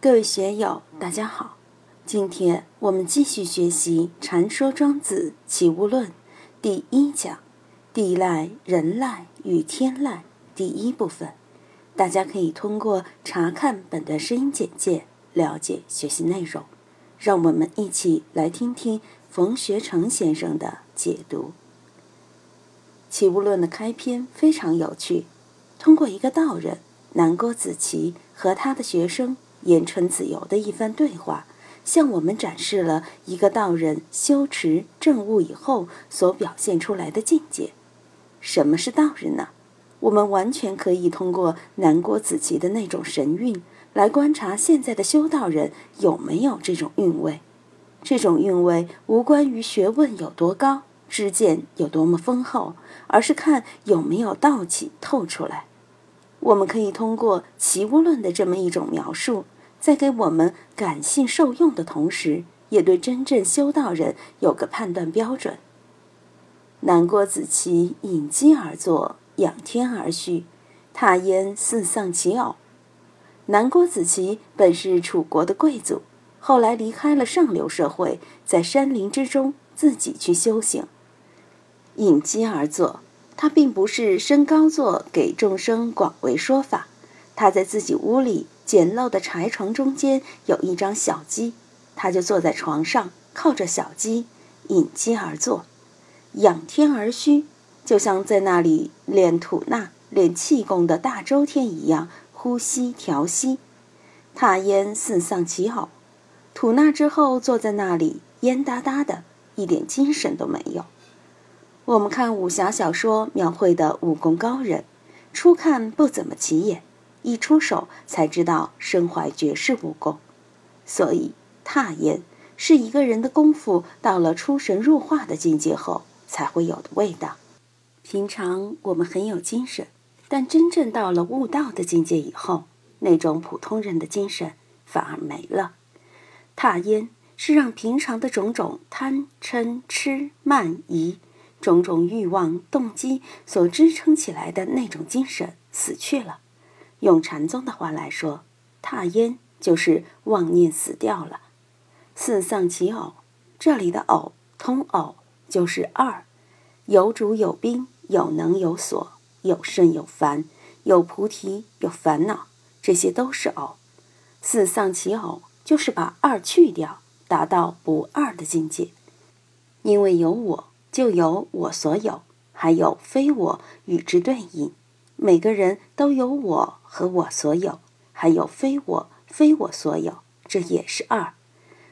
各位学友，大家好。今天我们继续学习《禅说庄子齐物论》第一讲“地赖、人赖与天赖”第一部分。大家可以通过查看本段声音简介了解学习内容。让我们一起来听听冯学成先生的解读。《齐物论》的开篇非常有趣，通过一个道人南郭子綦和他的学生。言春子由的一番对话，向我们展示了一个道人修持正悟以后所表现出来的境界。什么是道人呢？我们完全可以通过南郭子綦的那种神韵来观察现在的修道人有没有这种韵味。这种韵味无关于学问有多高，知见有多么丰厚，而是看有没有道气透出来。我们可以通过《齐物论》的这么一种描述，在给我们感性受用的同时，也对真正修道人有个判断标准。南郭子綦隐机而坐，仰天而虚，踏烟似丧其偶。南郭子綦本是楚国的贵族，后来离开了上流社会，在山林之中自己去修行，隐机而坐。他并不是身高座给众生广为说法，他在自己屋里简陋的柴床中间有一张小鸡，他就坐在床上，靠着小鸡，引鸡而坐，仰天而虚，就像在那里练吐纳、练气功的大周天一样，呼吸调息。踏烟四丧其偶，吐纳之后坐在那里，烟哒哒的，一点精神都没有。我们看武侠小说描绘的武功高人，初看不怎么起眼，一出手才知道身怀绝世武功。所以踏烟是一个人的功夫到了出神入化的境界后才会有的味道。平常我们很有精神，但真正到了悟道的境界以后，那种普通人的精神反而没了。踏烟是让平常的种种贪嗔痴慢疑。种种欲望、动机所支撑起来的那种精神死去了。用禅宗的话来说，踏烟就是妄念死掉了。四丧其偶，这里的偶通偶就是二，有主有宾，有能有所，有圣有凡，有菩提有烦恼，这些都是偶。四丧其偶就是把二去掉，达到不二的境界。因为有我。就有我所有，还有非我与之对应。每个人都有我和我所有，还有非我非我所有，这也是二。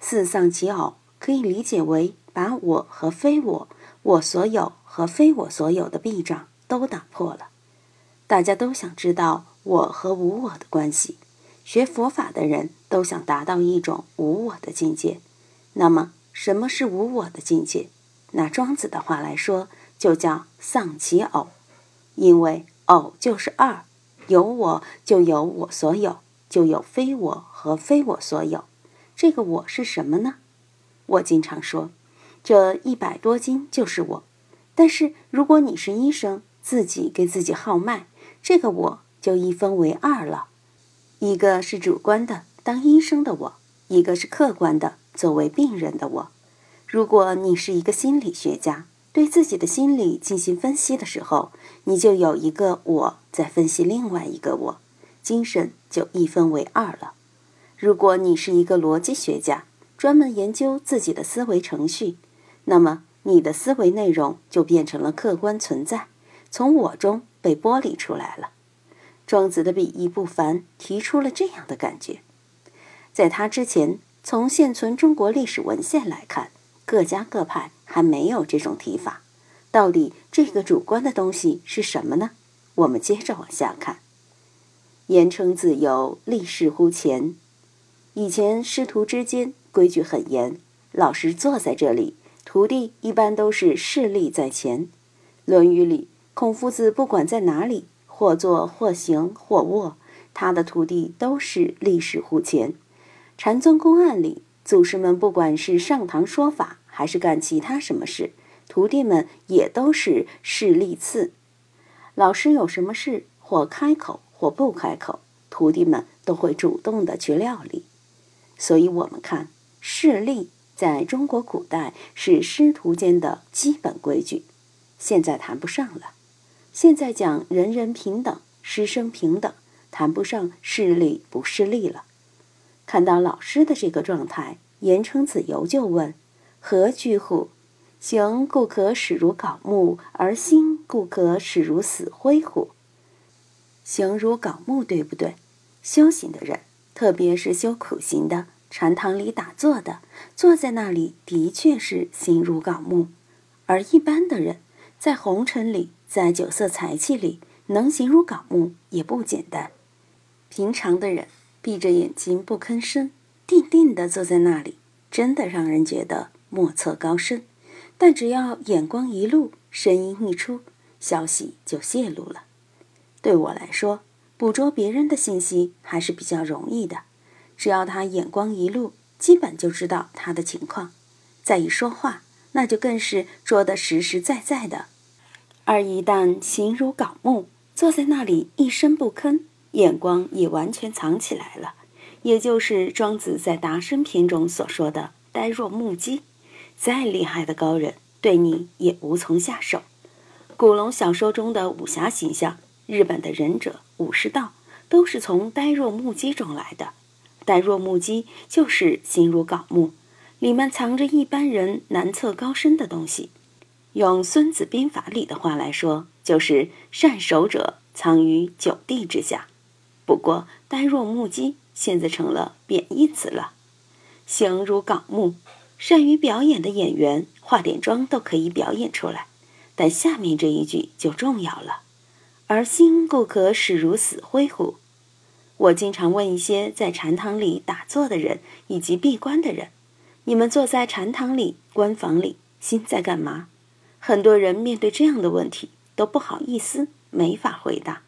四丧其偶可以理解为把我和非我、我所有和非我所有的壁障都打破了。大家都想知道我和无我的关系，学佛法的人都想达到一种无我的境界。那么，什么是无我的境界？拿庄子的话来说，就叫丧其偶，因为偶就是二，有我就有我所有，就有非我和非我所有。这个我是什么呢？我经常说，这一百多斤就是我。但是如果你是医生，自己给自己号脉，这个我就一分为二了，一个是主观的，当医生的我；一个是客观的，作为病人的我。如果你是一个心理学家，对自己的心理进行分析的时候，你就有一个我在分析另外一个我，精神就一分为二了。如果你是一个逻辑学家，专门研究自己的思维程序，那么你的思维内容就变成了客观存在，从我中被剥离出来了。庄子的笔意不凡，提出了这样的感觉。在他之前，从现存中国历史文献来看。各家各派还没有这种提法，到底这个主观的东西是什么呢？我们接着往下看。言称自由，立事乎前。以前师徒之间规矩很严，老师坐在这里，徒弟一般都是势立在前。《论语》里，孔夫子不管在哪里，或坐或行或卧，他的徒弟都是立事乎前。禅宗公案里。祖师们不管是上堂说法，还是干其他什么事，徒弟们也都是事例次。老师有什么事，或开口或不开口，徒弟们都会主动的去料理。所以我们看事例在中国古代是师徒间的基本规矩，现在谈不上了。现在讲人人平等，师生平等，谈不上势利不势利了。看到老师的这个状态，言承子由就问：“何居乎？行故可使如槁木，而心故可使如死灰乎？”行如槁木，对不对？修行的人，特别是修苦行的，禅堂里打坐的，坐在那里的确是心如槁木；而一般的人，在红尘里。在酒色财气里，能形如槁木也不简单。平常的人闭着眼睛不吭声，定定的坐在那里，真的让人觉得莫测高深。但只要眼光一露，声音一出，消息就泄露了。对我来说，捕捉别人的信息还是比较容易的。只要他眼光一露，基本就知道他的情况。再一说话，那就更是捉得实实在在的。而一旦形如槁木，坐在那里一声不吭，眼光也完全藏起来了，也就是庄子在《达生篇》中所说的“呆若木鸡”。再厉害的高人，对你也无从下手。古龙小说中的武侠形象，日本的忍者、武士道，都是从呆若木鸡中来的。呆若木鸡就是心如槁木，里面藏着一般人难测高深的东西。用《孙子兵法》里的话来说，就是善守者藏于九地之下。不过，呆若木鸡现在成了贬义词了。形如槁木，善于表演的演员化点妆都可以表演出来。但下面这一句就重要了：“而心故可使如死灰乎？”我经常问一些在禅堂里打坐的人以及闭关的人：“你们坐在禅堂里、关房里，心在干嘛？”很多人面对这样的问题都不好意思，没法回答。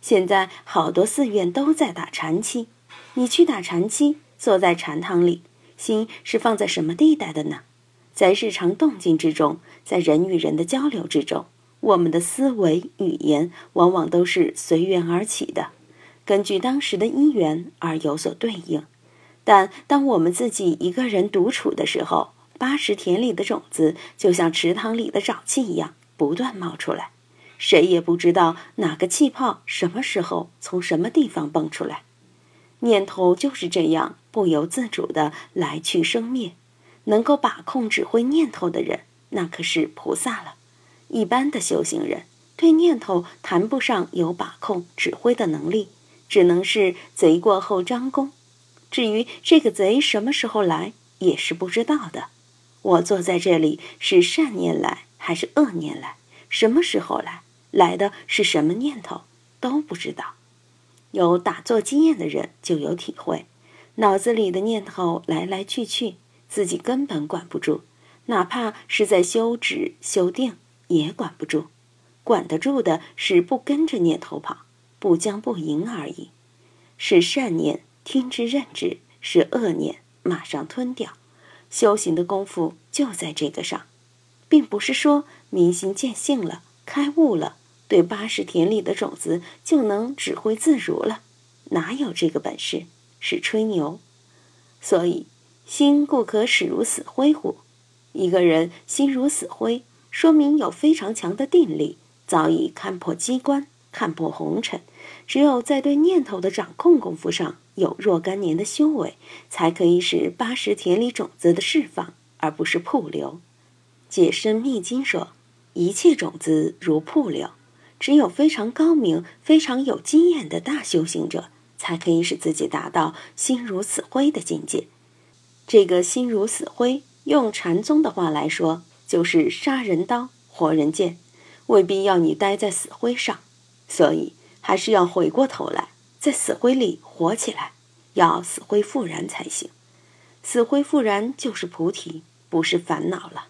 现在好多寺院都在打禅期，你去打禅期，坐在禅堂里，心是放在什么地带的呢？在日常动静之中，在人与人的交流之中，我们的思维语言往往都是随缘而起的，根据当时的因缘而有所对应。但当我们自己一个人独处的时候，八十田里的种子就像池塘里的沼气一样不断冒出来，谁也不知道哪个气泡什么时候从什么地方蹦出来。念头就是这样不由自主的来去生灭，能够把控指挥念头的人，那可是菩萨了。一般的修行人对念头谈不上有把控指挥的能力，只能是贼过后张弓。至于这个贼什么时候来，也是不知道的。我坐在这里是善念来还是恶念来？什么时候来？来的是什么念头？都不知道。有打坐经验的人就有体会，脑子里的念头来来去去，自己根本管不住。哪怕是在修止修定，也管不住。管得住的是不跟着念头跑，不将不迎而已。是善念听之任之，是恶念马上吞掉。修行的功夫就在这个上，并不是说明心见性了、开悟了，对八十田里的种子就能指挥自如了，哪有这个本事？是吹牛。所以，心故可使如死灰乎？一个人心如死灰，说明有非常强的定力，早已看破机关，看破红尘。只有在对念头的掌控功夫上。有若干年的修为，才可以使八十田里种子的释放，而不是瀑流。解深密经说，一切种子如瀑流，只有非常高明、非常有经验的大修行者，才可以使自己达到心如死灰的境界。这个心如死灰，用禅宗的话来说，就是杀人刀、活人剑，未必要你待在死灰上，所以还是要回过头来。在死灰里活起来，要死灰复燃才行。死灰复燃就是菩提，不是烦恼了。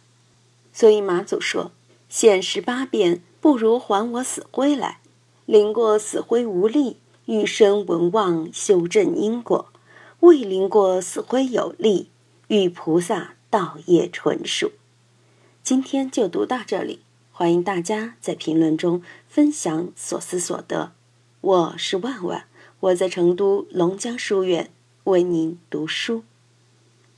所以马祖说：“现十八变，不如还我死灰来。临过死灰无力，欲生闻望修正因果；未临过死灰有力，遇菩萨道业纯熟。”今天就读到这里，欢迎大家在评论中分享所思所得。我是万万。我在成都龙江书院为您读书。